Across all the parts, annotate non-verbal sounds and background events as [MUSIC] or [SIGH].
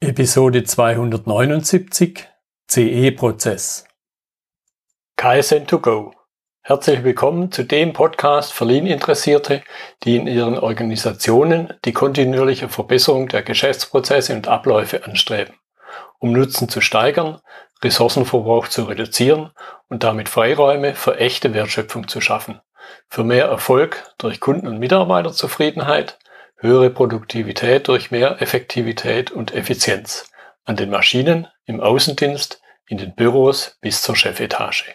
Episode 279 CE-Prozess. KSN2Go. Herzlich willkommen zu dem Podcast für Lean-Interessierte, die in ihren Organisationen die kontinuierliche Verbesserung der Geschäftsprozesse und Abläufe anstreben, um Nutzen zu steigern, Ressourcenverbrauch zu reduzieren und damit Freiräume für echte Wertschöpfung zu schaffen, für mehr Erfolg durch Kunden- und Mitarbeiterzufriedenheit, höhere Produktivität durch mehr Effektivität und Effizienz an den Maschinen, im Außendienst, in den Büros bis zur Chefetage.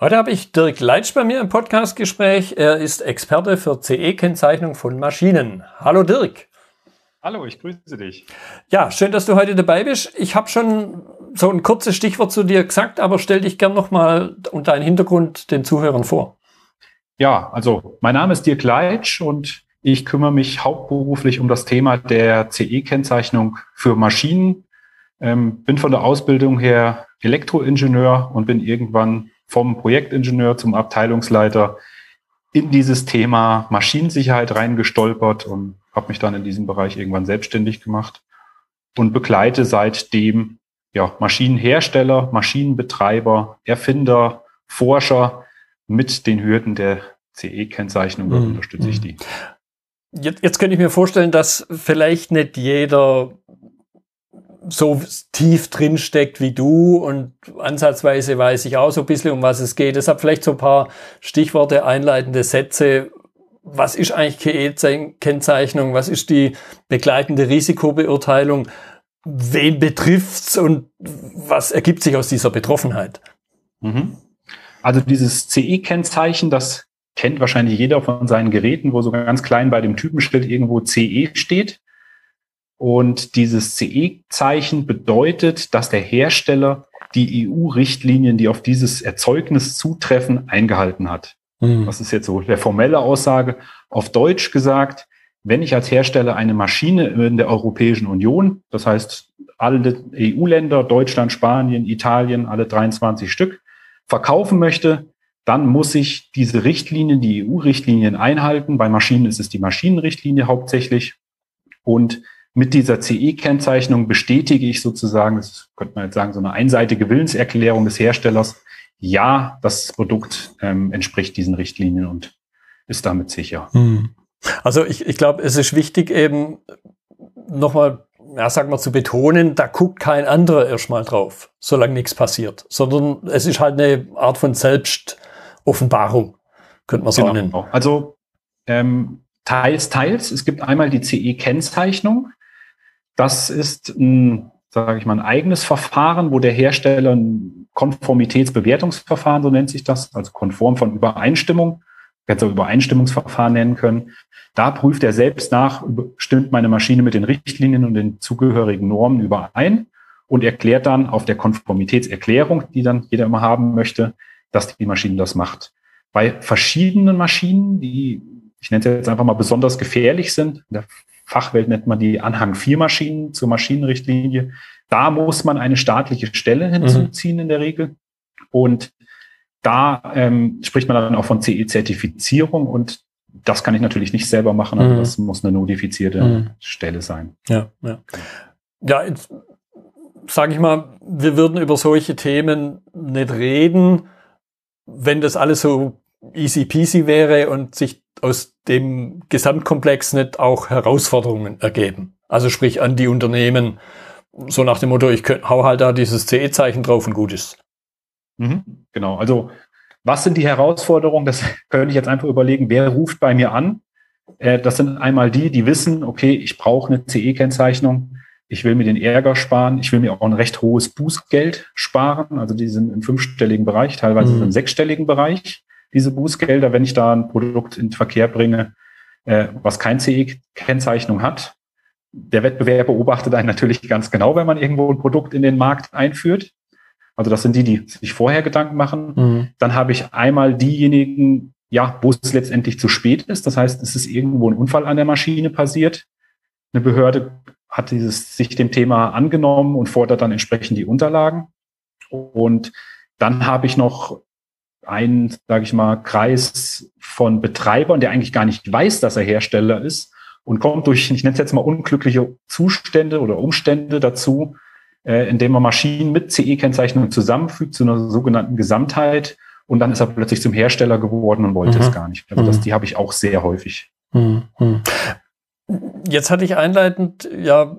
Heute habe ich Dirk Leitsch bei mir im Podcastgespräch. Er ist Experte für CE-Kennzeichnung von Maschinen. Hallo Dirk. Hallo, ich grüße dich. Ja, schön, dass du heute dabei bist. Ich habe schon so ein kurzes Stichwort zu dir gesagt, aber stell dich gern nochmal und deinen Hintergrund den Zuhörern vor. Ja, also mein Name ist Dirk Leitsch und ich kümmere mich hauptberuflich um das Thema der CE-Kennzeichnung für Maschinen. Ähm, bin von der Ausbildung her Elektroingenieur und bin irgendwann vom Projektingenieur zum Abteilungsleiter in dieses Thema Maschinensicherheit reingestolpert und habe mich dann in diesem Bereich irgendwann selbstständig gemacht und begleite seitdem ja, Maschinenhersteller, Maschinenbetreiber, Erfinder, Forscher mit den Hürden der CE-Kennzeichnung. Mhm. unterstütze ich die. Jetzt, jetzt könnte ich mir vorstellen, dass vielleicht nicht jeder so tief drin steckt wie du und ansatzweise weiß ich auch so ein bisschen, um was es geht. Deshalb vielleicht so ein paar Stichworte, einleitende Sätze. Was ist eigentlich KE-Kennzeichnung? Was ist die begleitende Risikobeurteilung? Wen betrifft's und was ergibt sich aus dieser Betroffenheit? Mhm. Also dieses CE-Kennzeichen, das kennt wahrscheinlich jeder von seinen Geräten, wo so ganz klein bei dem Typenschild irgendwo CE steht. Und dieses CE-Zeichen bedeutet, dass der Hersteller die EU-Richtlinien, die auf dieses Erzeugnis zutreffen, eingehalten hat. Mhm. Das ist jetzt so der formelle Aussage. Auf Deutsch gesagt, wenn ich als Hersteller eine Maschine in der Europäischen Union, das heißt alle EU-Länder, Deutschland, Spanien, Italien, alle 23 Stück, verkaufen möchte, dann muss ich diese Richtlinien, die EU-Richtlinien einhalten. Bei Maschinen ist es die Maschinenrichtlinie hauptsächlich. Und mit dieser CE-Kennzeichnung bestätige ich sozusagen, das könnte man jetzt sagen, so eine einseitige Willenserklärung des Herstellers. Ja, das Produkt ähm, entspricht diesen Richtlinien und ist damit sicher. Hm. Also ich, ich glaube, es ist wichtig eben nochmal, ja, sag mal, zu betonen, da guckt kein anderer erstmal drauf, solange nichts passiert, sondern es ist halt eine Art von Selbst, Offenbarung, könnte man so genau. nennen. Also ähm, teils, teils. Es gibt einmal die CE-Kennzeichnung. Das ist ein, sage ich mal, ein eigenes Verfahren, wo der Hersteller ein Konformitätsbewertungsverfahren, so nennt sich das, also konform von Übereinstimmung, hätte auch Übereinstimmungsverfahren nennen können. Da prüft er selbst nach, stimmt meine Maschine mit den Richtlinien und den zugehörigen Normen überein und erklärt dann auf der Konformitätserklärung, die dann jeder immer haben möchte, dass die Maschine das macht. Bei verschiedenen Maschinen, die, ich nenne es jetzt einfach mal besonders gefährlich sind, in der Fachwelt nennt man die Anhang 4 Maschinen zur Maschinenrichtlinie, da muss man eine staatliche Stelle hinzuziehen mhm. in der Regel. Und da ähm, spricht man dann auch von CE-Zertifizierung und das kann ich natürlich nicht selber machen, also mhm. das muss eine notifizierte mhm. Stelle sein. Ja, ja. Ja, jetzt sage ich mal, wir würden über solche Themen nicht reden, wenn das alles so easy peasy wäre und sich aus dem Gesamtkomplex nicht auch Herausforderungen ergeben. Also sprich an die Unternehmen, so nach dem Motto, ich könnt, hau halt da dieses CE-Zeichen drauf und gut ist. Mhm, genau, also was sind die Herausforderungen? Das [LAUGHS] könnte ich jetzt einfach überlegen, wer ruft bei mir an? Äh, das sind einmal die, die wissen, okay, ich brauche eine CE-Kennzeichnung ich will mir den Ärger sparen, ich will mir auch ein recht hohes Bußgeld sparen. Also die sind im fünfstelligen Bereich, teilweise mhm. im sechsstelligen Bereich, diese Bußgelder, wenn ich da ein Produkt in Verkehr bringe, äh, was kein CE-Kennzeichnung hat. Der Wettbewerb beobachtet einen natürlich ganz genau, wenn man irgendwo ein Produkt in den Markt einführt. Also das sind die, die sich vorher Gedanken machen. Mhm. Dann habe ich einmal diejenigen, ja, wo es letztendlich zu spät ist. Das heißt, es ist irgendwo ein Unfall an der Maschine passiert. Eine Behörde hat dieses, sich dem Thema angenommen und fordert dann entsprechend die Unterlagen. Und dann habe ich noch einen, sage ich mal, Kreis von Betreibern, der eigentlich gar nicht weiß, dass er Hersteller ist und kommt durch, ich nenne es jetzt mal unglückliche Zustände oder Umstände dazu, äh, indem man Maschinen mit CE-Kennzeichnung zusammenfügt zu einer sogenannten Gesamtheit und dann ist er plötzlich zum Hersteller geworden und wollte mhm. es gar nicht. Also das, mhm. die habe ich auch sehr häufig. Mhm. Jetzt hatte ich einleitend ja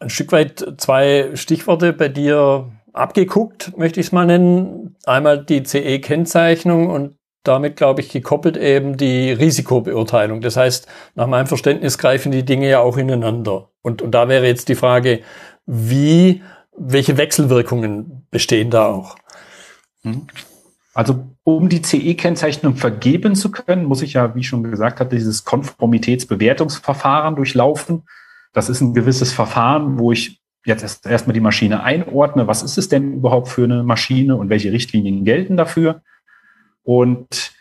ein Stück weit zwei Stichworte bei dir abgeguckt, möchte ich es mal nennen. Einmal die CE-Kennzeichnung und damit, glaube ich, gekoppelt eben die Risikobeurteilung. Das heißt, nach meinem Verständnis greifen die Dinge ja auch ineinander. Und, und da wäre jetzt die Frage, wie, welche Wechselwirkungen bestehen da auch? Mhm. Also um die CE-Kennzeichnung vergeben zu können, muss ich ja, wie ich schon gesagt hatte, dieses Konformitätsbewertungsverfahren durchlaufen. Das ist ein gewisses Verfahren, wo ich jetzt erst erstmal die Maschine einordne. Was ist es denn überhaupt für eine Maschine und welche Richtlinien gelten dafür? Und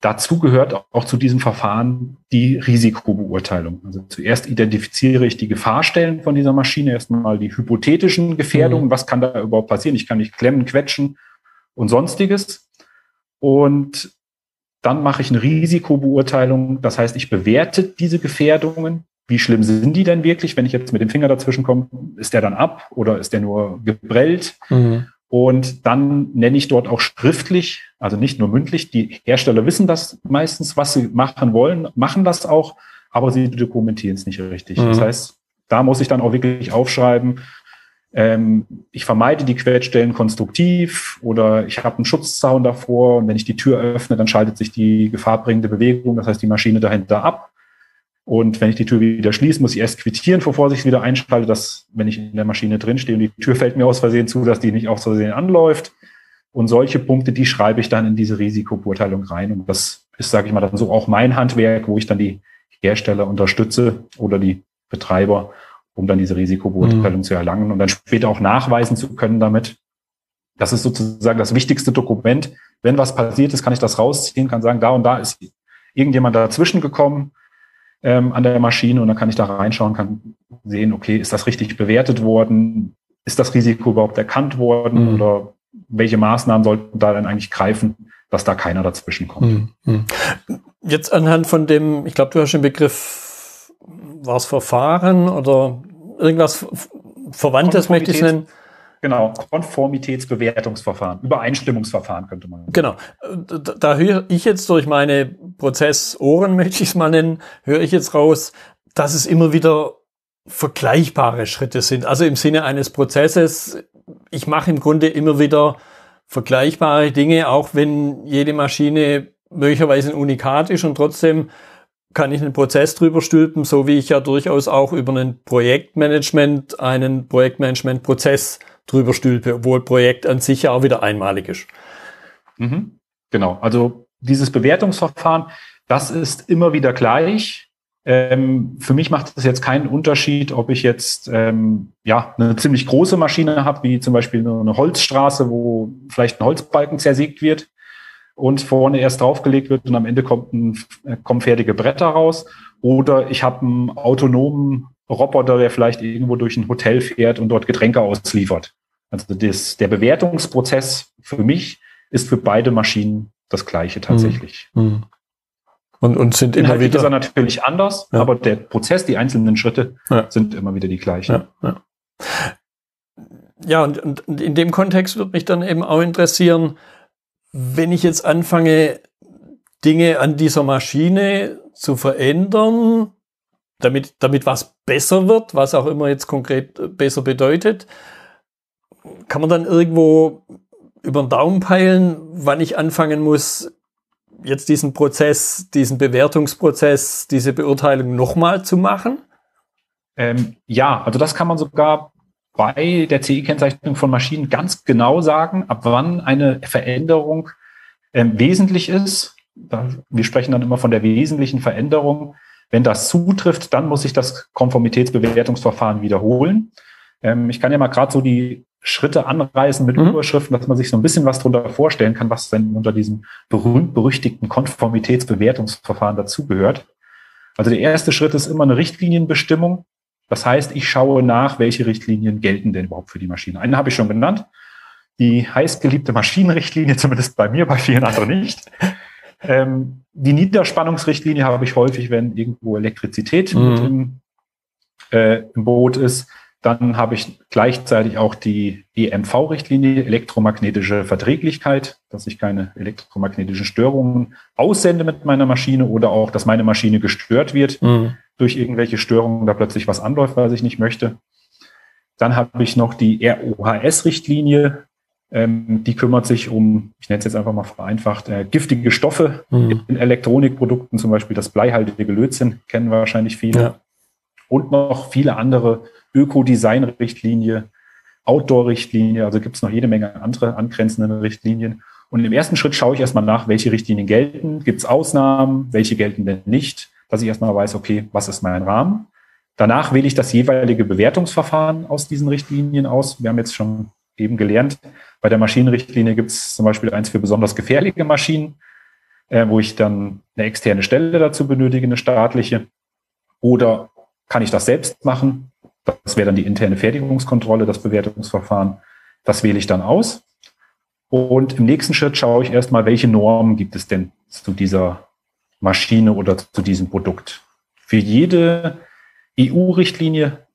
dazu gehört auch zu diesem Verfahren die Risikobeurteilung. Also zuerst identifiziere ich die Gefahrstellen von dieser Maschine, erstmal die hypothetischen Gefährdungen. Mhm. Was kann da überhaupt passieren? Ich kann nicht klemmen, quetschen und sonstiges. Und dann mache ich eine Risikobeurteilung. Das heißt, ich bewerte diese Gefährdungen. Wie schlimm sind die denn wirklich? Wenn ich jetzt mit dem Finger dazwischen komme, ist der dann ab oder ist der nur gebrellt? Mhm. Und dann nenne ich dort auch schriftlich, also nicht nur mündlich, die Hersteller wissen das meistens, was sie machen wollen, machen das auch, aber sie dokumentieren es nicht richtig. Mhm. Das heißt, da muss ich dann auch wirklich aufschreiben, ähm, ich vermeide die Quetschstellen konstruktiv oder ich habe einen Schutzzaun davor und wenn ich die Tür öffne, dann schaltet sich die gefahrbringende Bewegung, das heißt die Maschine dahinter ab. Und wenn ich die Tür wieder schließe, muss ich erst quittieren, bevor ich wieder einschalte, dass, wenn ich in der Maschine drinstehe und die Tür fällt mir aus Versehen zu, dass die nicht aus Versehen anläuft. Und solche Punkte, die schreibe ich dann in diese Risikobeurteilung rein. Und das ist, sage ich mal, dann so auch mein Handwerk, wo ich dann die Hersteller unterstütze oder die Betreiber, um dann diese Risikobeurteilung mhm. zu erlangen und dann später auch nachweisen zu können damit. Das ist sozusagen das wichtigste Dokument. Wenn was passiert ist, kann ich das rausziehen, kann sagen, da und da ist irgendjemand dazwischen gekommen ähm, an der Maschine und dann kann ich da reinschauen, kann sehen, okay, ist das richtig bewertet worden? Ist das Risiko überhaupt erkannt worden? Mhm. Oder welche Maßnahmen sollten da dann eigentlich greifen, dass da keiner dazwischen kommt? Mhm. mhm. Jetzt anhand von dem, ich glaube, du hast den Begriff war es Verfahren oder irgendwas Verwandtes, möchte ich nennen? Genau, Konformitätsbewertungsverfahren, Übereinstimmungsverfahren könnte man. Genau, da, da höre ich jetzt durch meine Prozessohren, [LAUGHS] möchte ich es mal nennen, höre ich jetzt raus, dass es immer wieder vergleichbare Schritte sind. Also im Sinne eines Prozesses, ich mache im Grunde immer wieder vergleichbare Dinge, auch wenn jede Maschine möglicherweise ein Unikat ist und trotzdem kann ich einen Prozess drüber stülpen, so wie ich ja durchaus auch über ein Projektmanagement einen Projektmanagement-Prozess drüber stülpe, obwohl Projekt an sich ja auch wieder einmalig ist. Mhm. Genau, also dieses Bewertungsverfahren, das ist immer wieder gleich. Ähm, für mich macht es jetzt keinen Unterschied, ob ich jetzt ähm, ja eine ziemlich große Maschine habe, wie zum Beispiel eine Holzstraße, wo vielleicht ein Holzbalken zersägt wird, und vorne erst draufgelegt wird und am Ende kommt ein, äh, kommen fertige Bretter raus. Oder ich habe einen autonomen Roboter, der vielleicht irgendwo durch ein Hotel fährt und dort Getränke ausliefert. Also das, der Bewertungsprozess für mich ist für beide Maschinen das gleiche tatsächlich. Mhm. Und, und sind immer wieder. ist er natürlich anders, ja. aber der Prozess, die einzelnen Schritte ja. sind immer wieder die gleichen. Ja, ja. und, und in dem Kontext würde mich dann eben auch interessieren, wenn ich jetzt anfange, Dinge an dieser Maschine zu verändern, damit, damit was besser wird, was auch immer jetzt konkret besser bedeutet, kann man dann irgendwo über den Daumen peilen, wann ich anfangen muss, jetzt diesen Prozess, diesen Bewertungsprozess, diese Beurteilung nochmal zu machen? Ähm, ja, also das kann man sogar bei der CE-Kennzeichnung von Maschinen ganz genau sagen, ab wann eine Veränderung ähm, wesentlich ist. Da, wir sprechen dann immer von der wesentlichen Veränderung. Wenn das zutrifft, dann muss ich das Konformitätsbewertungsverfahren wiederholen. Ähm, ich kann ja mal gerade so die Schritte anreißen mit mhm. Überschriften, dass man sich so ein bisschen was darunter vorstellen kann, was denn unter diesem berühmt-berüchtigten Konformitätsbewertungsverfahren dazugehört. Also der erste Schritt ist immer eine Richtlinienbestimmung. Das heißt, ich schaue nach, welche Richtlinien gelten denn überhaupt für die Maschine. Eine habe ich schon genannt. Die heißgeliebte Maschinenrichtlinie, [LAUGHS] zumindest bei mir, bei vielen anderen nicht. Ähm, die Niederspannungsrichtlinie habe ich häufig, wenn irgendwo Elektrizität mhm. mit im, äh, im Boot ist. Dann habe ich gleichzeitig auch die EMV-Richtlinie, elektromagnetische Verträglichkeit, dass ich keine elektromagnetischen Störungen aussende mit meiner Maschine oder auch, dass meine Maschine gestört wird mhm. durch irgendwelche Störungen, da plötzlich was anläuft, was ich nicht möchte. Dann habe ich noch die ROHS-Richtlinie, ähm, die kümmert sich um, ich nenne es jetzt einfach mal vereinfacht, äh, giftige Stoffe mhm. in Elektronikprodukten, zum Beispiel das bleihaltige Lötzinn, kennen wahrscheinlich viele. Ja. Und noch viele andere Ökodesign-Richtlinie, Outdoor-Richtlinie, also gibt es noch jede Menge andere angrenzende Richtlinien. Und im ersten Schritt schaue ich erstmal nach, welche Richtlinien gelten, gibt es Ausnahmen, welche gelten denn nicht, dass ich erstmal weiß, okay, was ist mein Rahmen. Danach wähle ich das jeweilige Bewertungsverfahren aus diesen Richtlinien aus. Wir haben jetzt schon eben gelernt, bei der Maschinenrichtlinie gibt es zum Beispiel eins für besonders gefährliche Maschinen, äh, wo ich dann eine externe Stelle dazu benötige, eine staatliche. Oder kann ich das selbst machen? Das wäre dann die interne Fertigungskontrolle, das Bewertungsverfahren. Das wähle ich dann aus. Und im nächsten Schritt schaue ich erstmal, welche Normen gibt es denn zu dieser Maschine oder zu diesem Produkt. Für jede EU-Richtlinie,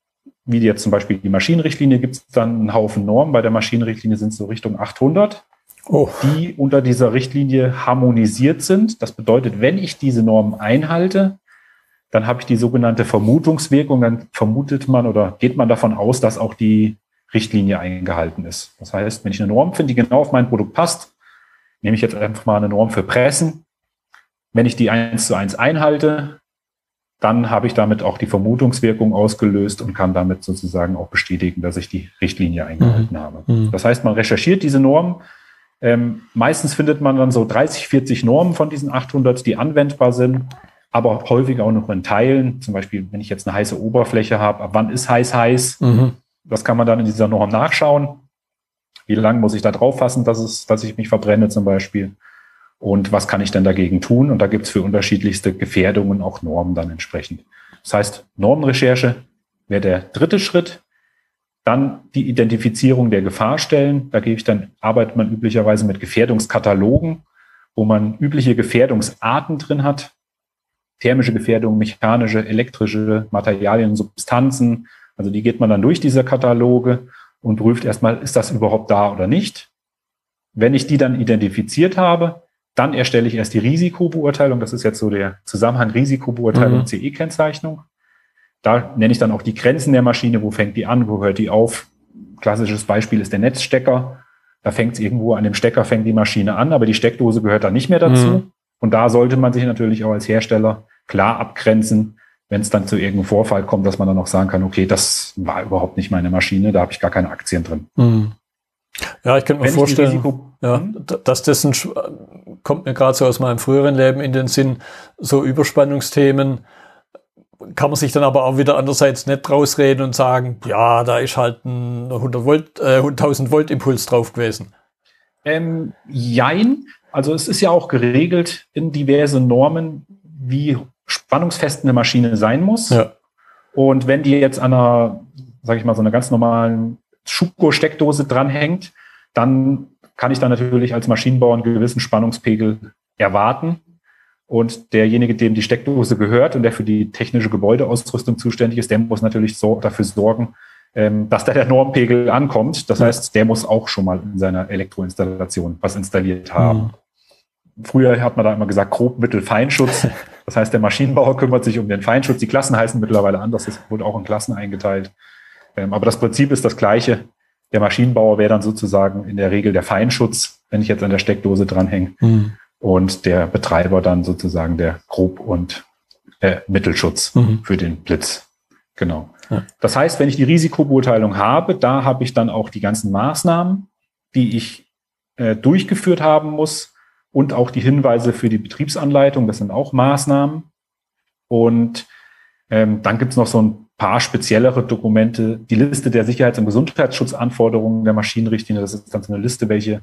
wie jetzt zum Beispiel die Maschinenrichtlinie, gibt es dann einen Haufen Normen. Bei der Maschinenrichtlinie sind es so Richtung 800, oh. die unter dieser Richtlinie harmonisiert sind. Das bedeutet, wenn ich diese Normen einhalte, dann habe ich die sogenannte Vermutungswirkung. Dann vermutet man oder geht man davon aus, dass auch die Richtlinie eingehalten ist. Das heißt, wenn ich eine Norm finde, die genau auf mein Produkt passt, nehme ich jetzt einfach mal eine Norm für Pressen. Wenn ich die eins zu eins einhalte, dann habe ich damit auch die Vermutungswirkung ausgelöst und kann damit sozusagen auch bestätigen, dass ich die Richtlinie eingehalten mhm. habe. Mhm. Das heißt, man recherchiert diese Norm. Ähm, meistens findet man dann so 30, 40 Normen von diesen 800, die anwendbar sind aber häufig auch noch in Teilen. Zum Beispiel, wenn ich jetzt eine heiße Oberfläche habe, ab wann ist heiß heiß? Mhm. Das kann man dann in dieser Norm nachschauen. Wie lange muss ich da drauf fassen, dass, es, dass ich mich verbrenne zum Beispiel? Und was kann ich denn dagegen tun? Und da gibt es für unterschiedlichste Gefährdungen auch Normen dann entsprechend. Das heißt, Normenrecherche wäre der dritte Schritt. Dann die Identifizierung der Gefahrstellen. Da gebe ich dann, arbeitet man üblicherweise mit Gefährdungskatalogen, wo man übliche Gefährdungsarten drin hat thermische Gefährdung, mechanische, elektrische Materialien, Substanzen. Also die geht man dann durch diese Kataloge und prüft erstmal, ist das überhaupt da oder nicht. Wenn ich die dann identifiziert habe, dann erstelle ich erst die Risikobeurteilung. Das ist jetzt so der Zusammenhang Risikobeurteilung, mhm. CE-Kennzeichnung. Da nenne ich dann auch die Grenzen der Maschine. Wo fängt die an? Wo hört die auf? Klassisches Beispiel ist der Netzstecker. Da fängt es irgendwo an dem Stecker, fängt die Maschine an, aber die Steckdose gehört da nicht mehr dazu. Mhm. Und da sollte man sich natürlich auch als Hersteller klar abgrenzen, wenn es dann zu irgendeinem Vorfall kommt, dass man dann auch sagen kann, okay, das war überhaupt nicht meine Maschine, da habe ich gar keine Aktien drin. Mhm. Ja, ich könnte mir vorstellen, Risiko, ja, hm? dass das ein, kommt mir gerade so aus meinem früheren Leben in den Sinn, so Überspannungsthemen kann man sich dann aber auch wieder andererseits nicht rausreden und sagen, ja, da ist halt ein 100 Volt, äh, 1000 Volt Impuls drauf gewesen. Ähm, jein. Also es ist ja auch geregelt in diverse Normen, wie spannungsfest eine Maschine sein muss. Ja. Und wenn die jetzt an einer, sage ich mal, so einer ganz normalen Schuko-Steckdose dranhängt, dann kann ich da natürlich als Maschinenbauer einen gewissen Spannungspegel erwarten. Und derjenige, dem die Steckdose gehört und der für die technische Gebäudeausrüstung zuständig ist, der muss natürlich so dafür sorgen, ähm, dass da der Normpegel ankommt. Das heißt, der muss auch schon mal in seiner Elektroinstallation was installiert haben. Früher hat man da immer gesagt, grob Mittel Feinschutz. [LAUGHS] Das heißt, der Maschinenbauer kümmert sich um den Feinschutz. Die Klassen heißen mittlerweile anders. Das wurde auch in Klassen eingeteilt. Ähm, aber das Prinzip ist das gleiche. Der Maschinenbauer wäre dann sozusagen in der Regel der Feinschutz, wenn ich jetzt an der Steckdose dranhänge. Mhm. Und der Betreiber dann sozusagen der Grob- und äh, Mittelschutz mhm. für den Blitz. Genau. Ja. Das heißt, wenn ich die Risikobeurteilung habe, da habe ich dann auch die ganzen Maßnahmen, die ich äh, durchgeführt haben muss, und auch die Hinweise für die Betriebsanleitung. Das sind auch Maßnahmen. Und ähm, dann gibt es noch so ein paar speziellere Dokumente. Die Liste der Sicherheits- und Gesundheitsschutzanforderungen der Maschinenrichtlinie. Das ist dann so eine Liste, welche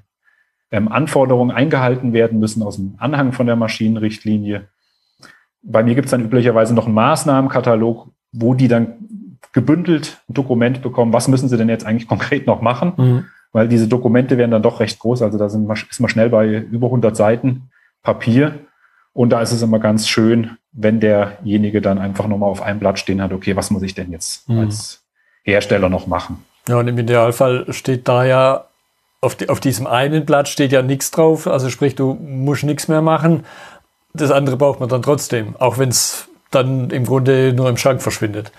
ähm, Anforderungen eingehalten werden müssen aus dem Anhang von der Maschinenrichtlinie. Bei mir gibt es dann üblicherweise noch einen Maßnahmenkatalog, wo die dann gebündelt ein Dokument bekommen, was müssen sie denn jetzt eigentlich [LAUGHS] konkret noch machen. Mhm weil diese Dokumente werden dann doch recht groß. Also da sind, ist man schnell bei über 100 Seiten Papier. Und da ist es immer ganz schön, wenn derjenige dann einfach nochmal auf einem Blatt stehen hat, okay, was muss ich denn jetzt mhm. als Hersteller noch machen? Ja, und im Idealfall steht da ja auf, die, auf diesem einen Blatt steht ja nichts drauf. Also sprich, du musst nichts mehr machen. Das andere braucht man dann trotzdem, auch wenn es dann im Grunde nur im Schrank verschwindet.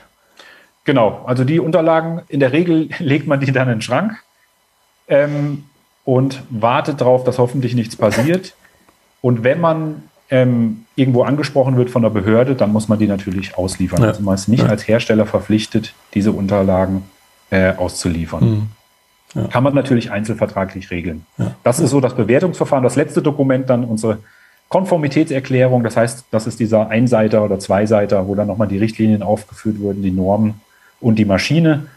Genau, also die Unterlagen, in der Regel [LAUGHS] legt man die dann in den Schrank ähm, und wartet darauf, dass hoffentlich nichts passiert. Und wenn man ähm, irgendwo angesprochen wird von der Behörde, dann muss man die natürlich ausliefern. Ja. Also man ist nicht ja. als Hersteller verpflichtet, diese Unterlagen äh, auszuliefern. Mhm. Ja. Kann man natürlich einzelvertraglich regeln. Ja. Das ist so das Bewertungsverfahren. Das letzte Dokument dann unsere Konformitätserklärung. Das heißt, das ist dieser Einseiter oder Zweiseiter, wo dann nochmal die Richtlinien aufgeführt wurden, die Normen und die Maschine.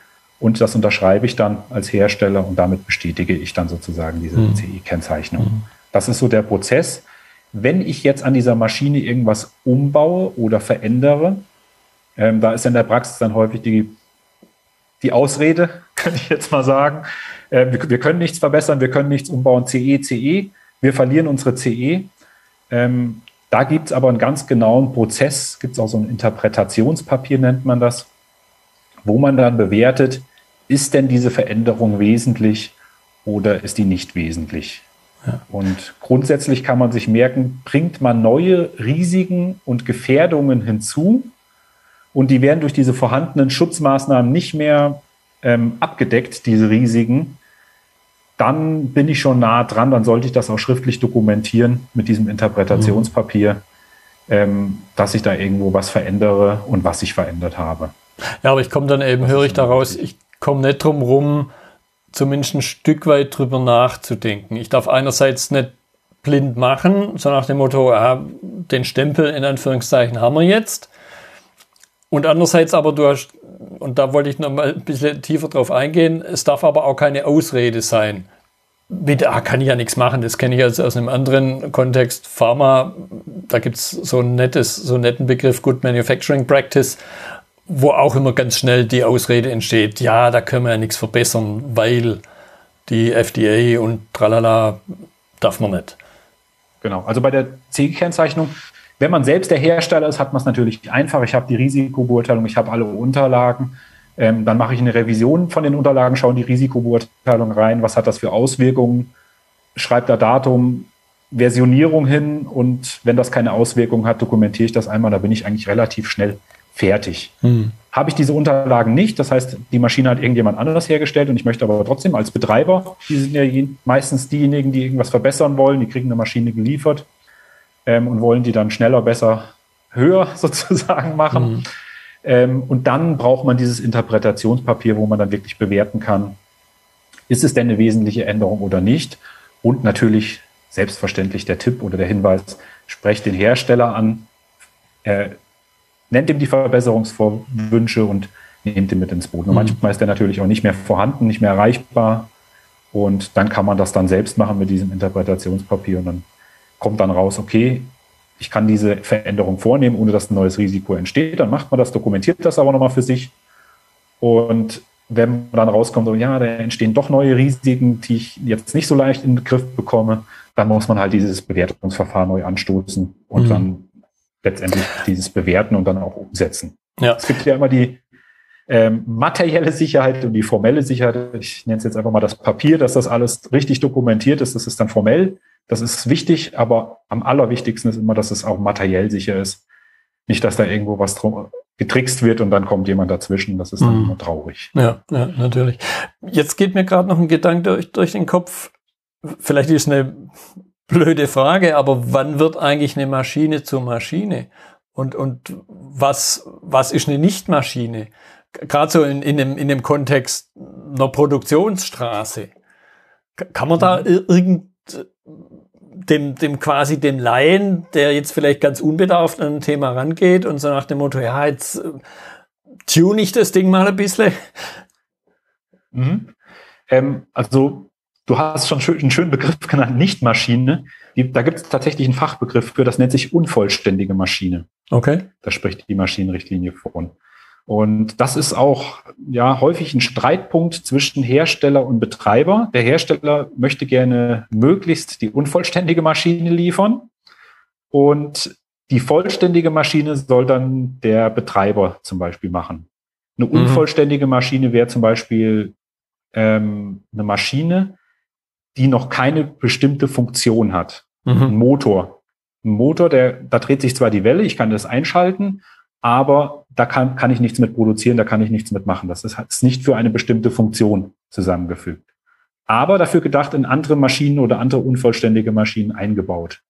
Und das unterschreibe ich dann als Hersteller und damit bestätige ich dann sozusagen diese mhm. CE-Kennzeichnung. Mhm. Das ist so der Prozess. Wenn ich jetzt an dieser Maschine irgendwas umbaue oder verändere, ähm, da ist in der Praxis dann häufig die die Ausrede, [LAUGHS] könnte ich jetzt mal sagen. Äh, wir, wir, können nichts verbessern, wir können nichts umbauen, CE, CE. Wir verlieren unsere CE. Ähm, da gibt es aber einen ganz genauen Prozess, gibt es auch so ein Interpretationspapier, nennt man das, wo man dann bewertet, ist denn diese Veränderung wesentlich oder ist die nicht wesentlich? Ja. Und grundsätzlich kann man sich merken, bringt man neue Risiken und Gefährdungen hinzu, und die werden durch diese vorhandenen Schutzmaßnahmen nicht mehr ähm, abgedeckt, diese Risiken, dann bin ich schon nah dran, dann sollte ich das auch schriftlich dokumentieren mit diesem Interpretationspapier, mhm. ähm, dass ich da irgendwo was verändere und was ich verändert habe. Ja, aber ich komme dann eben, höre ich daraus, ich komme nicht drum rum, zumindest ein Stück weit drüber nachzudenken. Ich darf einerseits nicht blind machen, so nach dem Motto, ah, den Stempel in Anführungszeichen haben wir jetzt. Und andererseits aber du hast, und da wollte ich noch mal ein bisschen tiefer drauf eingehen, es darf aber auch keine Ausrede sein. Mit, ah, kann ich ja nichts machen, das kenne ich jetzt aus einem anderen Kontext. Pharma, da gibt es so, ein so einen netten Begriff, Good Manufacturing Practice, wo auch immer ganz schnell die Ausrede entsteht, ja, da können wir ja nichts verbessern, weil die FDA und tralala darf man nicht. Genau, also bei der C-Kennzeichnung wenn man selbst der Hersteller ist, hat man es natürlich einfach. Ich habe die Risikobeurteilung, ich habe alle Unterlagen. Ähm, dann mache ich eine Revision von den Unterlagen, schaue in die Risikobeurteilung rein, was hat das für Auswirkungen, schreibe da Datum, Versionierung hin und wenn das keine Auswirkungen hat, dokumentiere ich das einmal, da bin ich eigentlich relativ schnell fertig. Hm. Habe ich diese Unterlagen nicht, das heißt, die Maschine hat irgendjemand anderes hergestellt und ich möchte aber trotzdem als Betreiber, die sind ja meistens diejenigen, die irgendwas verbessern wollen, die kriegen eine Maschine geliefert, ähm, und wollen die dann schneller, besser, höher [LAUGHS] sozusagen machen. Mhm. Ähm, und dann braucht man dieses Interpretationspapier, wo man dann wirklich bewerten kann, ist es denn eine wesentliche Änderung oder nicht? Und natürlich selbstverständlich der Tipp oder der Hinweis, sprecht den Hersteller an, äh, nennt ihm die Verbesserungswünsche und nehmt ihn mit ins Boot. Und mhm. manchmal ist der natürlich auch nicht mehr vorhanden, nicht mehr erreichbar. Und dann kann man das dann selbst machen mit diesem Interpretationspapier und dann kommt dann raus, okay, ich kann diese Veränderung vornehmen, ohne dass ein neues Risiko entsteht. Dann macht man das, dokumentiert das aber nochmal für sich. Und wenn dann rauskommt, so, ja, da entstehen doch neue Risiken, die ich jetzt nicht so leicht in den Griff bekomme, dann muss man halt dieses Bewertungsverfahren neu anstoßen und mhm. dann letztendlich dieses bewerten und dann auch umsetzen. Ja. Es gibt ja immer die ähm, materielle Sicherheit und die formelle Sicherheit. Ich nenne es jetzt einfach mal das Papier, dass das alles richtig dokumentiert ist. Das ist dann formell. Das ist wichtig, aber am allerwichtigsten ist immer, dass es auch materiell sicher ist. Nicht, dass da irgendwo was drum getrickst wird und dann kommt jemand dazwischen. Das ist dann mhm. immer traurig. Ja, ja, natürlich. Jetzt geht mir gerade noch ein Gedanke durch, durch den Kopf. Vielleicht ist eine blöde Frage, aber wann wird eigentlich eine Maschine zur Maschine? Und, und was, was ist eine Nichtmaschine? Gerade so in, in, dem, in dem Kontext einer Produktionsstraße. Kann man da mhm. irgend dem, dem quasi dem Laien, der jetzt vielleicht ganz unbedarft an ein Thema rangeht und so nach dem Motto, ja, jetzt äh, tune ich das Ding mal ein bisschen. Mhm. Ähm, also du hast schon einen schönen Begriff genannt, Nichtmaschine. da gibt es tatsächlich einen Fachbegriff für, das nennt sich unvollständige Maschine. Okay. Da spricht die Maschinenrichtlinie von. Und das ist auch ja häufig ein Streitpunkt zwischen Hersteller und Betreiber. Der Hersteller möchte gerne möglichst die unvollständige Maschine liefern. Und die vollständige Maschine soll dann der Betreiber zum Beispiel machen. Eine mhm. unvollständige Maschine wäre zum Beispiel ähm, eine Maschine, die noch keine bestimmte Funktion hat. Mhm. Ein Motor. Ein Motor, der, da dreht sich zwar die Welle, ich kann das einschalten, aber da kann, kann ich nichts mit produzieren, da kann ich nichts mitmachen. Das ist, ist nicht für eine bestimmte Funktion zusammengefügt. Aber dafür gedacht in andere Maschinen oder andere unvollständige Maschinen eingebaut,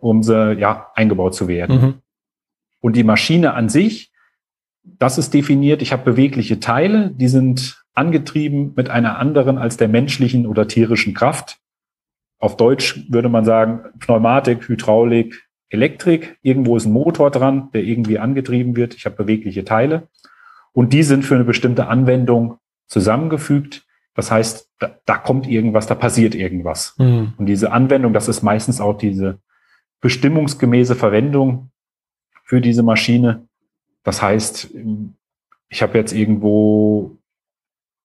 um sie, ja, eingebaut zu werden. Mhm. Und die Maschine an sich, das ist definiert, ich habe bewegliche Teile, die sind angetrieben mit einer anderen als der menschlichen oder tierischen Kraft. Auf Deutsch würde man sagen Pneumatik, Hydraulik, Elektrik. Irgendwo ist ein Motor dran, der irgendwie angetrieben wird. Ich habe bewegliche Teile. Und die sind für eine bestimmte Anwendung zusammengefügt. Das heißt, da, da kommt irgendwas, da passiert irgendwas. Mhm. Und diese Anwendung, das ist meistens auch diese bestimmungsgemäße Verwendung für diese Maschine. Das heißt, ich habe jetzt irgendwo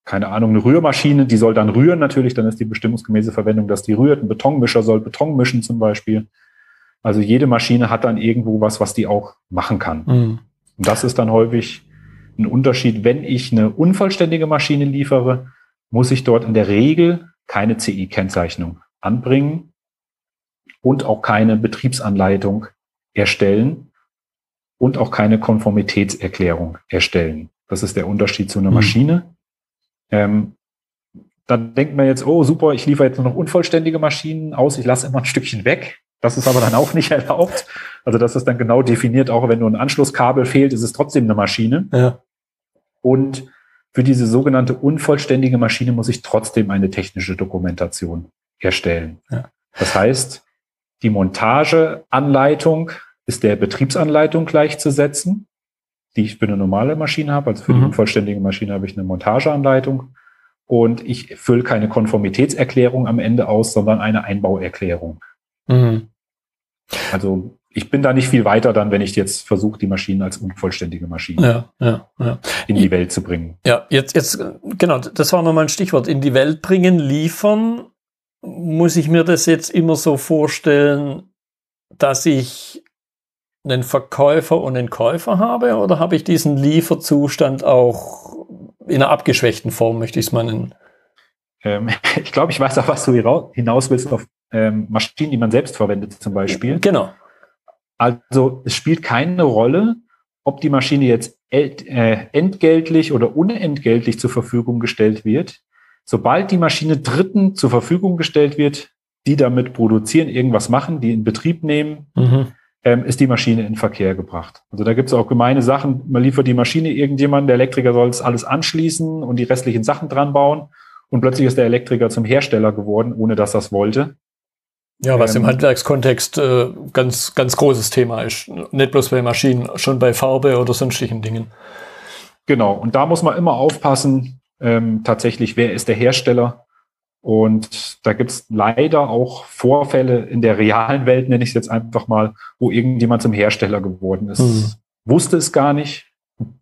keine Ahnung, eine Rührmaschine, die soll dann rühren natürlich, dann ist die bestimmungsgemäße Verwendung, dass die rührt. Ein Betonmischer soll Beton mischen zum Beispiel. Also jede Maschine hat dann irgendwo was, was die auch machen kann. Mhm. Und das ist dann häufig ein Unterschied. Wenn ich eine unvollständige Maschine liefere, muss ich dort in der Regel keine CI-Kennzeichnung anbringen und auch keine Betriebsanleitung erstellen und auch keine Konformitätserklärung erstellen. Das ist der Unterschied zu einer mhm. Maschine. Ähm, dann denkt man jetzt, oh super, ich liefere jetzt nur noch unvollständige Maschinen aus, ich lasse immer ein Stückchen weg. Das ist aber dann auch nicht [LAUGHS] erlaubt. Also das ist dann genau definiert, auch wenn nur ein Anschlusskabel fehlt, ist es trotzdem eine Maschine. Ja. Und für diese sogenannte unvollständige Maschine muss ich trotzdem eine technische Dokumentation erstellen. Ja. Das heißt, die Montageanleitung ist der Betriebsanleitung gleichzusetzen die ich für eine normale Maschine habe. Also für mhm. die unvollständige Maschine habe ich eine Montageanleitung. Und ich fülle keine Konformitätserklärung am Ende aus, sondern eine Einbauerklärung. Mhm. Also ich bin da nicht viel weiter dann, wenn ich jetzt versuche, die Maschinen als unvollständige Maschinen ja, ja, ja. in die Welt zu bringen. Ja, jetzt, jetzt, genau, das war nochmal ein Stichwort. In die Welt bringen, liefern. Muss ich mir das jetzt immer so vorstellen, dass ich einen Verkäufer und einen Käufer habe oder habe ich diesen Lieferzustand auch in einer abgeschwächten Form, möchte ich es mal nennen? Ähm, [LAUGHS] ich glaube, ich weiß auch, was du hinaus willst auf ähm, Maschinen, die man selbst verwendet zum Beispiel. Genau. Also es spielt keine Rolle, ob die Maschine jetzt äh, entgeltlich oder unentgeltlich zur Verfügung gestellt wird. Sobald die Maschine Dritten zur Verfügung gestellt wird, die damit produzieren, irgendwas machen, die in Betrieb nehmen, mhm ähm, ist die Maschine in Verkehr gebracht. Also da gibt es auch gemeine Sachen. Man liefert die Maschine irgendjemand, der Elektriker soll es alles anschließen und die restlichen Sachen dran bauen. Und plötzlich ist der Elektriker zum Hersteller geworden, ohne dass es wollte. Ja, was ähm, im Handwerkskontext äh, ganz, ganz großes Thema ist. Nicht bloß bei Maschinen, schon bei Farbe oder sonstigen Dingen. Genau. Und da muss man immer aufpassen, ähm, tatsächlich, wer ist der Hersteller? Und da gibt's leider auch Vorfälle in der realen Welt, nenne ich es jetzt einfach mal, wo irgendjemand zum Hersteller geworden ist. Mhm. Wusste es gar nicht,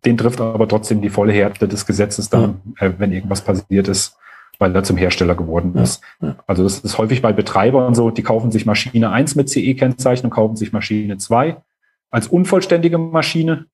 den trifft aber trotzdem die volle Härte des Gesetzes dann, mhm. äh, wenn irgendwas passiert ist, weil er zum Hersteller geworden ist. Ja. Also das ist häufig bei Betreibern so, die kaufen sich Maschine 1 mit CE-Kennzeichnung, kaufen sich Maschine 2 als unvollständige Maschine.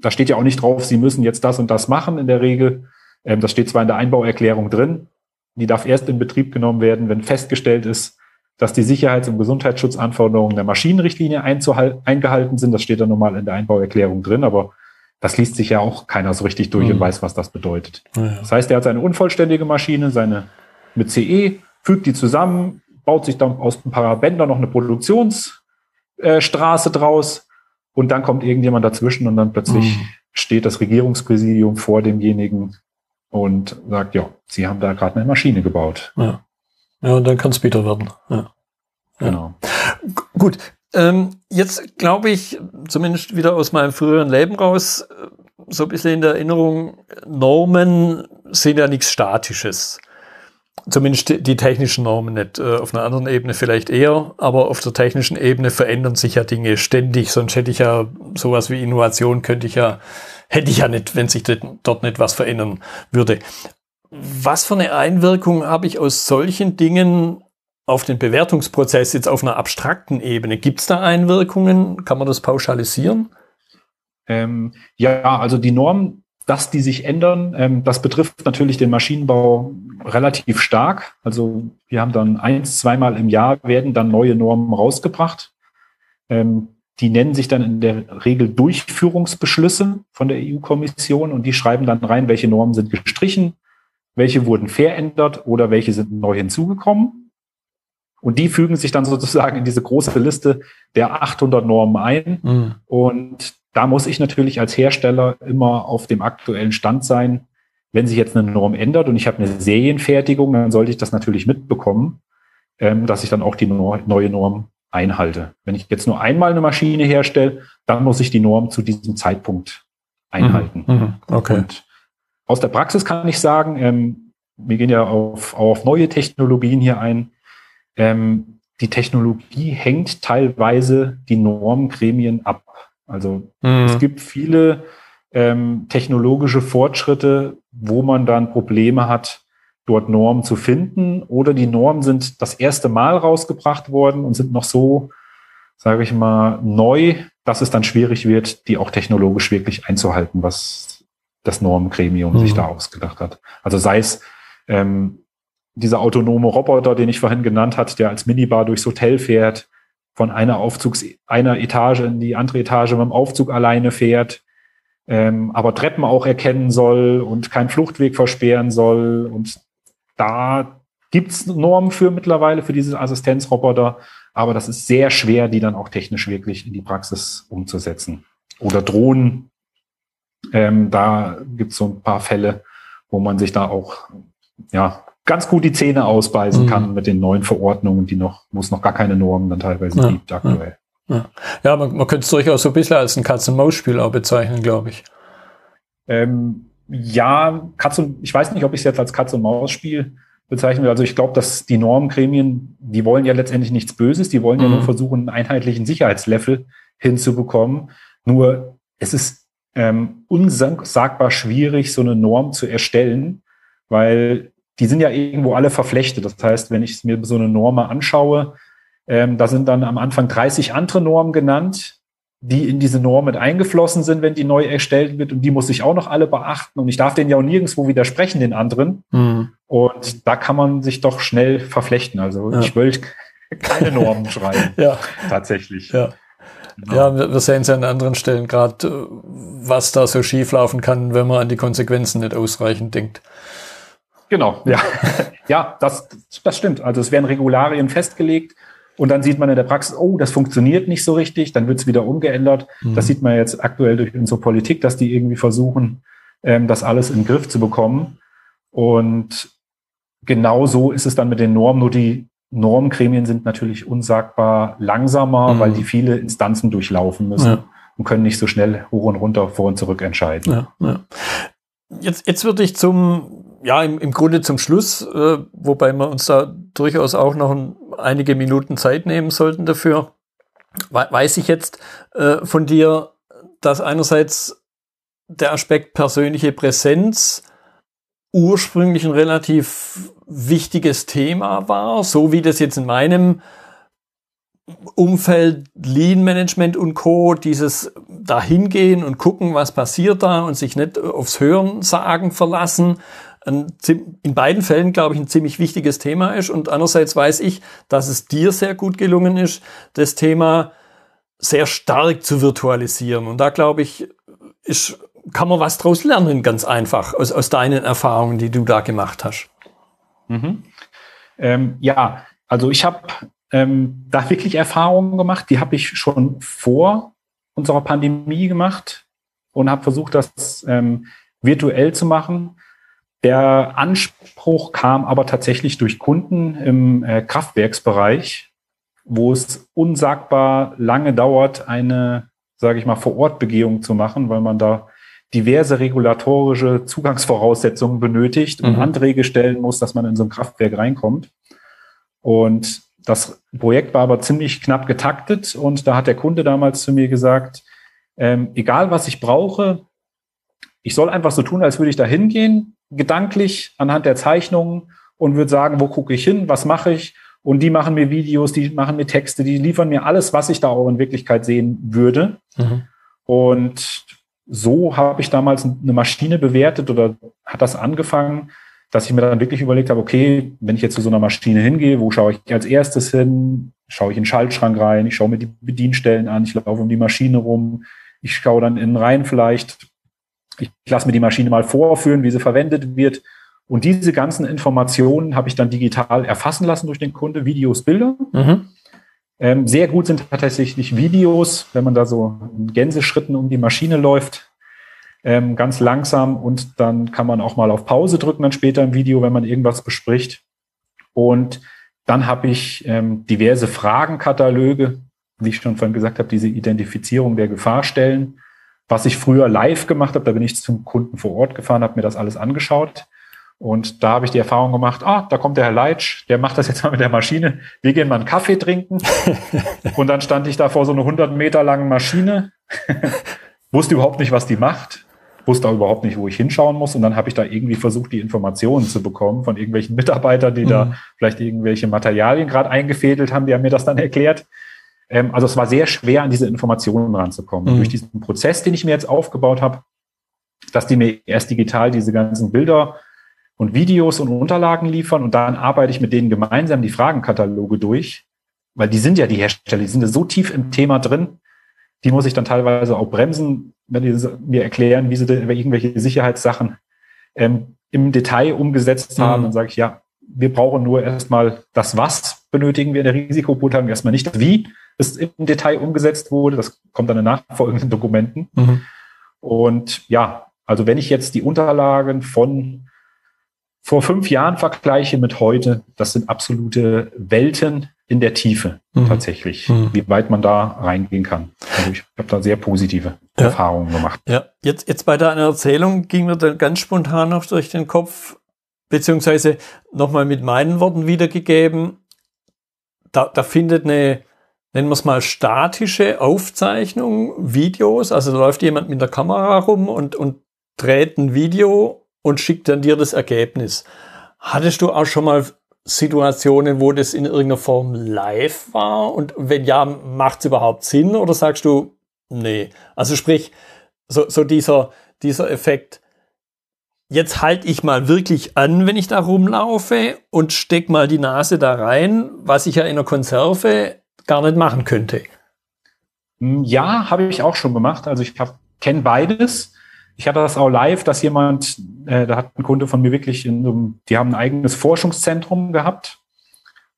Da steht ja auch nicht drauf, sie müssen jetzt das und das machen in der Regel. Ähm, das steht zwar in der Einbauerklärung drin, die darf erst in Betrieb genommen werden, wenn festgestellt ist, dass die Sicherheits- und Gesundheitsschutzanforderungen der Maschinenrichtlinie eingehalten sind. Das steht dann normal in der Einbauerklärung drin, aber das liest sich ja auch keiner so richtig durch mhm. und weiß, was das bedeutet. Ja. Das heißt, er hat seine unvollständige Maschine, seine mit CE, fügt die zusammen, baut sich dann aus ein paar Bändern noch eine Produktionsstraße draus und dann kommt irgendjemand dazwischen und dann plötzlich mhm. steht das Regierungspräsidium vor demjenigen und sagt, ja, Sie haben da gerade eine Maschine gebaut. Ja, ja und dann kann es bitter werden. Ja. Genau. G gut, ähm, jetzt glaube ich, zumindest wieder aus meinem früheren Leben raus, so ein bisschen in der Erinnerung, Normen sind ja nichts Statisches. Zumindest die technischen Normen nicht. Äh, auf einer anderen Ebene vielleicht eher, aber auf der technischen Ebene verändern sich ja Dinge ständig. Sonst hätte ich ja sowas wie Innovation, könnte ich ja hätte ich ja nicht, wenn sich dort nicht was verändern würde. Was für eine Einwirkung habe ich aus solchen Dingen auf den Bewertungsprozess jetzt auf einer abstrakten Ebene? Gibt es da Einwirkungen? Kann man das pauschalisieren? Ähm, ja, also die Normen, dass die sich ändern, ähm, das betrifft natürlich den Maschinenbau relativ stark. Also wir haben dann eins, zweimal im Jahr werden dann neue Normen rausgebracht. Ähm, die nennen sich dann in der Regel Durchführungsbeschlüsse von der EU-Kommission und die schreiben dann rein, welche Normen sind gestrichen, welche wurden verändert oder welche sind neu hinzugekommen. Und die fügen sich dann sozusagen in diese große Liste der 800 Normen ein. Mhm. Und da muss ich natürlich als Hersteller immer auf dem aktuellen Stand sein. Wenn sich jetzt eine Norm ändert und ich habe eine Serienfertigung, dann sollte ich das natürlich mitbekommen, ähm, dass ich dann auch die neue Norm einhalte. Wenn ich jetzt nur einmal eine Maschine herstelle, dann muss ich die Norm zu diesem Zeitpunkt einhalten. Mhm, mhm okay. Und aus der Praxis kann ich sagen, ähm, wir gehen ja auf, auf neue Technologien hier ein. Ähm, die Technologie hängt teilweise die Normgremien ab. Also mhm. es gibt viele ähm, technologische Fortschritte, wo man dann Probleme hat, dort Normen zu finden. Oder die Normen sind das erste Mal rausgebracht worden und sind noch so, sage ich mal, neu, dass es dann schwierig wird, die auch technologisch wirklich einzuhalten, was das Normengremium mhm. sich da ausgedacht hat. Also sei es ähm, dieser autonome Roboter, den ich vorhin genannt hat, der als Minibar durchs Hotel fährt, von einer Aufzugs, einer Etage in die andere Etage mit dem Aufzug alleine fährt, ähm, aber Treppen auch erkennen soll und keinen Fluchtweg versperren soll. Und da gibt's Normen für mittlerweile für diese Assistenzroboter, aber das ist sehr schwer, die dann auch technisch wirklich in die Praxis umzusetzen. Oder Drohnen, ähm, da gibt's so ein paar Fälle, wo man sich da auch ja, ganz gut die Zähne ausbeißen mhm. kann mit den neuen Verordnungen, die noch, wo es noch gar keine Normen dann teilweise ja, gibt aktuell. Ja, ja man, man könnte es durchaus so ein bisschen als ein Katz-und-Maus-Spiel auch bezeichnen, glaube ich. Ähm, ja, Katz und, ich weiß nicht, ob ich es jetzt als Katz-und-Maus-Spiel bezeichnen will. Also ich glaube, dass die Normgremien, die wollen ja letztendlich nichts Böses, die wollen mhm. ja nur mhm. versuchen, einen einheitlichen Sicherheitslevel hinzubekommen. Nur es ist ähm, unsagbar schwierig, so eine Norm zu erstellen, weil die sind ja irgendwo alle verflechtet. Das heißt, wenn ich mir so eine Norm anschaue, ähm, da sind dann am Anfang 30 andere Normen genannt, die in diese Norm mit eingeflossen sind, wenn die neu erstellt wird. Und die muss ich auch noch alle beachten. Und ich darf denen ja auch nirgendwo widersprechen, den anderen. Mhm. Und da kann man sich doch schnell verflechten. Also ja. ich will keine Normen [LAUGHS] schreiben. Ja. Tatsächlich. Ja. Genau. Ja, wir, wir sehen es ja an anderen Stellen gerade, was da so schief laufen kann, wenn man an die Konsequenzen nicht ausreichend denkt. Genau, ja. ja, das, das stimmt. Also es werden Regularien festgelegt und dann sieht man in der Praxis, oh, das funktioniert nicht so richtig, dann wird es wieder umgeändert. Mhm. Das sieht man jetzt aktuell durch unsere Politik, dass die irgendwie versuchen, ähm, das alles in den Griff zu bekommen. Und genau so ist es dann mit den Normen, nur die Normgremien sind natürlich unsagbar langsamer, mhm. weil die viele Instanzen durchlaufen müssen ja. und können nicht so schnell hoch und runter, vor und zurück entscheiden. Ja, ja. Jetzt, jetzt würde ich zum ja, im, im Grunde zum Schluss, äh, wobei wir uns da durchaus auch noch ein, einige Minuten Zeit nehmen sollten dafür, weiß ich jetzt äh, von dir, dass einerseits der Aspekt persönliche Präsenz ursprünglich ein relativ wichtiges Thema war, so wie das jetzt in meinem Umfeld Lean Management und Co. dieses dahingehen und gucken, was passiert da und sich nicht aufs Hören sagen verlassen, ein, in beiden Fällen, glaube ich, ein ziemlich wichtiges Thema ist. Und andererseits weiß ich, dass es dir sehr gut gelungen ist, das Thema sehr stark zu virtualisieren. Und da glaube ich, ist, kann man was draus lernen, ganz einfach, aus, aus deinen Erfahrungen, die du da gemacht hast. Mhm. Ähm, ja, also ich habe ähm, da wirklich Erfahrungen gemacht, die habe ich schon vor unserer Pandemie gemacht und habe versucht, das ähm, virtuell zu machen. Der Anspruch kam aber tatsächlich durch Kunden im äh, Kraftwerksbereich, wo es unsagbar lange dauert, eine, sage ich mal, Vor-Ort-Begehung zu machen, weil man da diverse regulatorische Zugangsvoraussetzungen benötigt und mhm. Anträge stellen muss, dass man in so ein Kraftwerk reinkommt. Und das Projekt war aber ziemlich knapp getaktet und da hat der Kunde damals zu mir gesagt, ähm, egal was ich brauche, ich soll einfach so tun, als würde ich da hingehen, gedanklich anhand der Zeichnungen und würde sagen, wo gucke ich hin, was mache ich Und die machen mir Videos, die machen mir Texte, die liefern mir alles, was ich da auch in Wirklichkeit sehen würde. Mhm. Und so habe ich damals eine Maschine bewertet oder hat das angefangen, dass ich mir dann wirklich überlegt habe, okay, wenn ich jetzt zu so einer Maschine hingehe, wo schaue ich als erstes hin? Schaue ich in den Schaltschrank rein, ich schaue mir die Bedienstellen an, ich laufe um die Maschine rum, ich schaue dann innen rein vielleicht, ich lasse mir die Maschine mal vorführen, wie sie verwendet wird. Und diese ganzen Informationen habe ich dann digital erfassen lassen durch den Kunde, Videos, Bilder. Mhm. Ähm, sehr gut sind tatsächlich Videos, wenn man da so in Gänseschritten um die Maschine läuft, ähm, ganz langsam und dann kann man auch mal auf Pause drücken dann später im Video, wenn man irgendwas bespricht. Und dann habe ich ähm, diverse Fragenkataloge, wie ich schon vorhin gesagt habe, diese Identifizierung der Gefahrstellen. Was ich früher live gemacht habe, da bin ich zum Kunden vor Ort gefahren, habe mir das alles angeschaut. Und da habe ich die Erfahrung gemacht, ah, da kommt der Herr Leitsch, der macht das jetzt mal mit der Maschine. Wir gehen mal einen Kaffee trinken. [LAUGHS] und dann stand ich da vor so einer 100 Meter langen Maschine, [LAUGHS] wusste überhaupt nicht, was die macht, wusste auch überhaupt nicht, wo ich hinschauen muss. Und dann habe ich da irgendwie versucht, die Informationen zu bekommen von irgendwelchen Mitarbeitern, die mhm. da vielleicht irgendwelche Materialien gerade eingefädelt haben, die haben mir das dann erklärt. Ähm, also es war sehr schwer, an diese Informationen ranzukommen. Mhm. Durch diesen Prozess, den ich mir jetzt aufgebaut habe, dass die mir erst digital diese ganzen Bilder und Videos und Unterlagen liefern und dann arbeite ich mit denen gemeinsam die Fragenkataloge durch, weil die sind ja die Hersteller, die sind ja so tief im Thema drin, die muss ich dann teilweise auch bremsen, wenn die mir erklären, wie sie irgendwelche Sicherheitssachen ähm, im Detail umgesetzt haben. Mhm. Dann sage ich, ja, wir brauchen nur erstmal das Was benötigen wir in der Risikobeurteilung, erstmal nicht das Wie es im Detail umgesetzt wurde. Das kommt dann in nachfolgenden Dokumenten. Mhm. Und ja, also wenn ich jetzt die Unterlagen von vor fünf Jahren vergleiche mit heute, das sind absolute Welten in der Tiefe mhm. tatsächlich, mhm. wie weit man da reingehen kann. Also ich habe da sehr positive ja. Erfahrungen gemacht. Ja, jetzt, jetzt bei deiner Erzählung ging mir dann ganz spontan noch durch den Kopf, beziehungsweise nochmal mit meinen Worten wiedergegeben, da, da findet eine, nennen wir es mal, statische Aufzeichnung, Videos, also da läuft jemand mit der Kamera rum und, und dreht ein Video und schickt dann dir das Ergebnis. Hattest du auch schon mal Situationen, wo das in irgendeiner Form live war? Und wenn ja, macht es überhaupt Sinn oder sagst du, nee? Also sprich, so, so dieser, dieser Effekt, jetzt halte ich mal wirklich an, wenn ich da rumlaufe und steck mal die Nase da rein, was ich ja in der Konserve gar nicht machen könnte. Ja, habe ich auch schon gemacht. Also ich kenne beides. Ich hatte das auch live, dass jemand, äh, da hat ein Kunde von mir wirklich, in einem, die haben ein eigenes Forschungszentrum gehabt.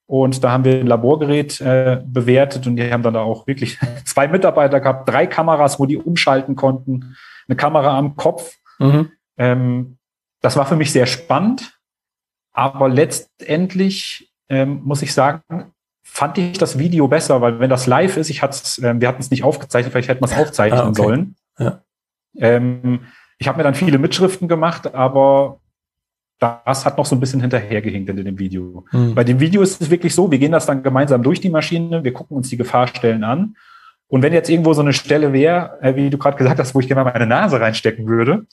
Und da haben wir ein Laborgerät äh, bewertet und die haben dann da auch wirklich [LAUGHS] zwei Mitarbeiter gehabt, drei Kameras, wo die umschalten konnten, eine Kamera am Kopf. Mhm. Ähm, das war für mich sehr spannend. Aber letztendlich ähm, muss ich sagen, fand ich das Video besser, weil wenn das live ist, ich hat's, äh, wir hatten es nicht aufgezeichnet, vielleicht hätten wir es aufzeichnen ah, okay. sollen. Ja. Ähm, ich habe mir dann viele Mitschriften gemacht, aber das hat noch so ein bisschen hinterhergehinkt in dem Video. Mhm. Bei dem Video ist es wirklich so, wir gehen das dann gemeinsam durch die Maschine, wir gucken uns die Gefahrstellen an. Und wenn jetzt irgendwo so eine Stelle wäre, äh, wie du gerade gesagt hast, wo ich gerne mal meine Nase reinstecken würde,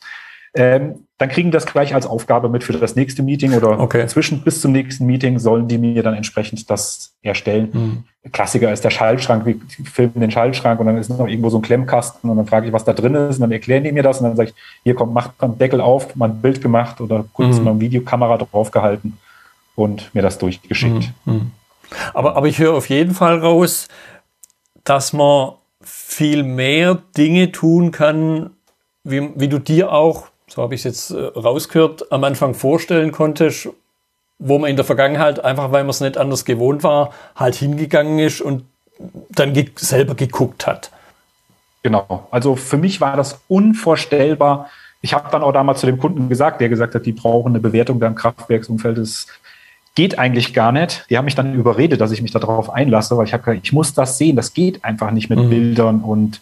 ähm, dann kriegen das gleich als Aufgabe mit für das nächste Meeting oder okay. zwischen bis zum nächsten Meeting sollen die mir dann entsprechend das erstellen. Mhm. Klassiker ist der Schaltschrank, wir filmen den Schaltschrank und dann ist noch irgendwo so ein Klemmkasten und dann frage ich, was da drin ist und dann erklären die mir das und dann sage ich, hier kommt, macht man Deckel auf, mal ein Bild gemacht oder kurz mhm. mal eine Videokamera draufgehalten und mir das durchgeschickt. Mhm. mhm. Aber, aber ich höre auf jeden Fall raus, dass man viel mehr Dinge tun kann, wie, wie du dir auch so habe ich es jetzt äh, rausgehört, am Anfang vorstellen konnte, wo man in der Vergangenheit, einfach weil man es nicht anders gewohnt war, halt hingegangen ist und dann ge selber geguckt hat. Genau. Also für mich war das unvorstellbar. Ich habe dann auch damals zu dem Kunden gesagt, der gesagt hat, die brauchen eine Bewertung beim Kraftwerksumfeld. Das geht eigentlich gar nicht. Die haben mich dann überredet, dass ich mich darauf einlasse, weil ich habe gesagt, ich muss das sehen. Das geht einfach nicht mit mhm. Bildern und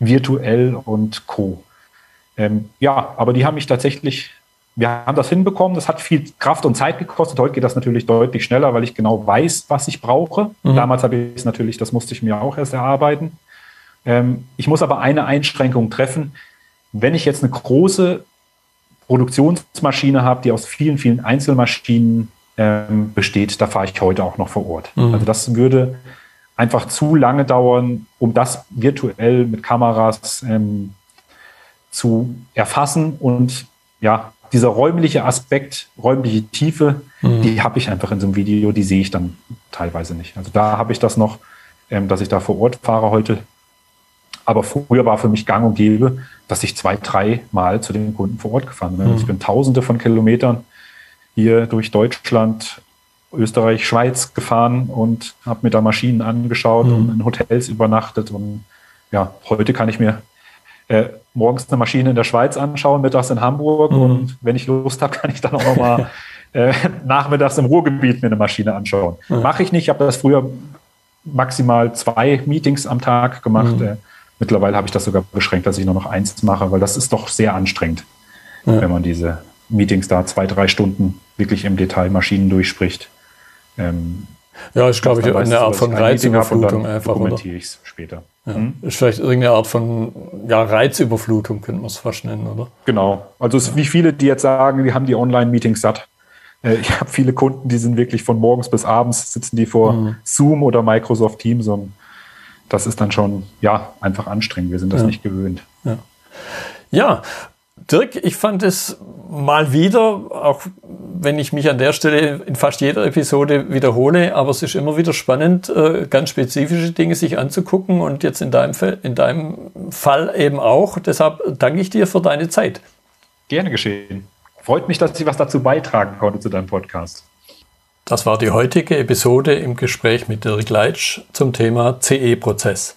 virtuell und Co. Ähm, ja, aber die haben mich tatsächlich, wir haben das hinbekommen. Das hat viel Kraft und Zeit gekostet. Heute geht das natürlich deutlich schneller, weil ich genau weiß, was ich brauche. Mhm. Damals habe ich es natürlich, das musste ich mir auch erst erarbeiten. Ähm, ich muss aber eine Einschränkung treffen. Wenn ich jetzt eine große Produktionsmaschine habe, die aus vielen, vielen Einzelmaschinen ähm, besteht, da fahre ich heute auch noch vor Ort. Mhm. Also das würde einfach zu lange dauern, um das virtuell mit Kameras ähm, zu erfassen. Und ja, dieser räumliche Aspekt, räumliche Tiefe, mhm. die habe ich einfach in so einem Video, die sehe ich dann teilweise nicht. Also da habe ich das noch, ähm, dass ich da vor Ort fahre heute. Aber früher war für mich gang und gäbe, dass ich zwei, drei Mal zu den Kunden vor Ort gefahren bin. Mhm. Ich bin tausende von Kilometern hier durch Deutschland, Österreich, Schweiz gefahren und habe mir da Maschinen angeschaut mhm. und in Hotels übernachtet. Und ja, heute kann ich mir äh, morgens eine Maschine in der Schweiz anschauen, mittags in Hamburg mhm. und wenn ich Lust habe, [LAUGHS] kann ich dann auch noch mal [LAUGHS] äh, nachmittags im Ruhrgebiet mir eine Maschine anschauen. Mhm. Mache ich nicht, ich habe das früher maximal zwei Meetings am Tag gemacht. Mhm. Äh, mittlerweile habe ich das sogar beschränkt, dass ich nur noch eins mache, weil das ist doch sehr anstrengend, ja. wenn man diese Meetings da zwei, drei Stunden wirklich im Detail Maschinen durchspricht. Ähm, ja, ist, glaube ich, eine Art von Reizüberflutung einfach. Dokumentiere ich es später. Ja. Hm? Ist vielleicht irgendeine Art von ja, Reizüberflutung, könnte man es fast nennen, oder? Genau. Also es ist wie viele, die jetzt sagen, die haben die Online-Meetings satt. Äh, ich habe viele Kunden, die sind wirklich von morgens bis abends sitzen die vor mhm. Zoom oder Microsoft Teams und das ist dann schon, ja, einfach anstrengend. Wir sind das ja. nicht gewöhnt. Ja. ja, Dirk, ich fand es mal wieder, auch wenn ich mich an der Stelle in fast jeder Episode wiederhole, aber es ist immer wieder spannend, äh, ganz spezifische Dinge sich anzugucken und jetzt in deinem, in deinem Fall eben auch. Deshalb danke ich dir für deine Zeit. Gerne geschehen. Freut mich, dass ich was dazu beitragen konnte zu deinem Podcast. Das war die heutige Episode im Gespräch mit Dirk Leitsch zum Thema CE-Prozess.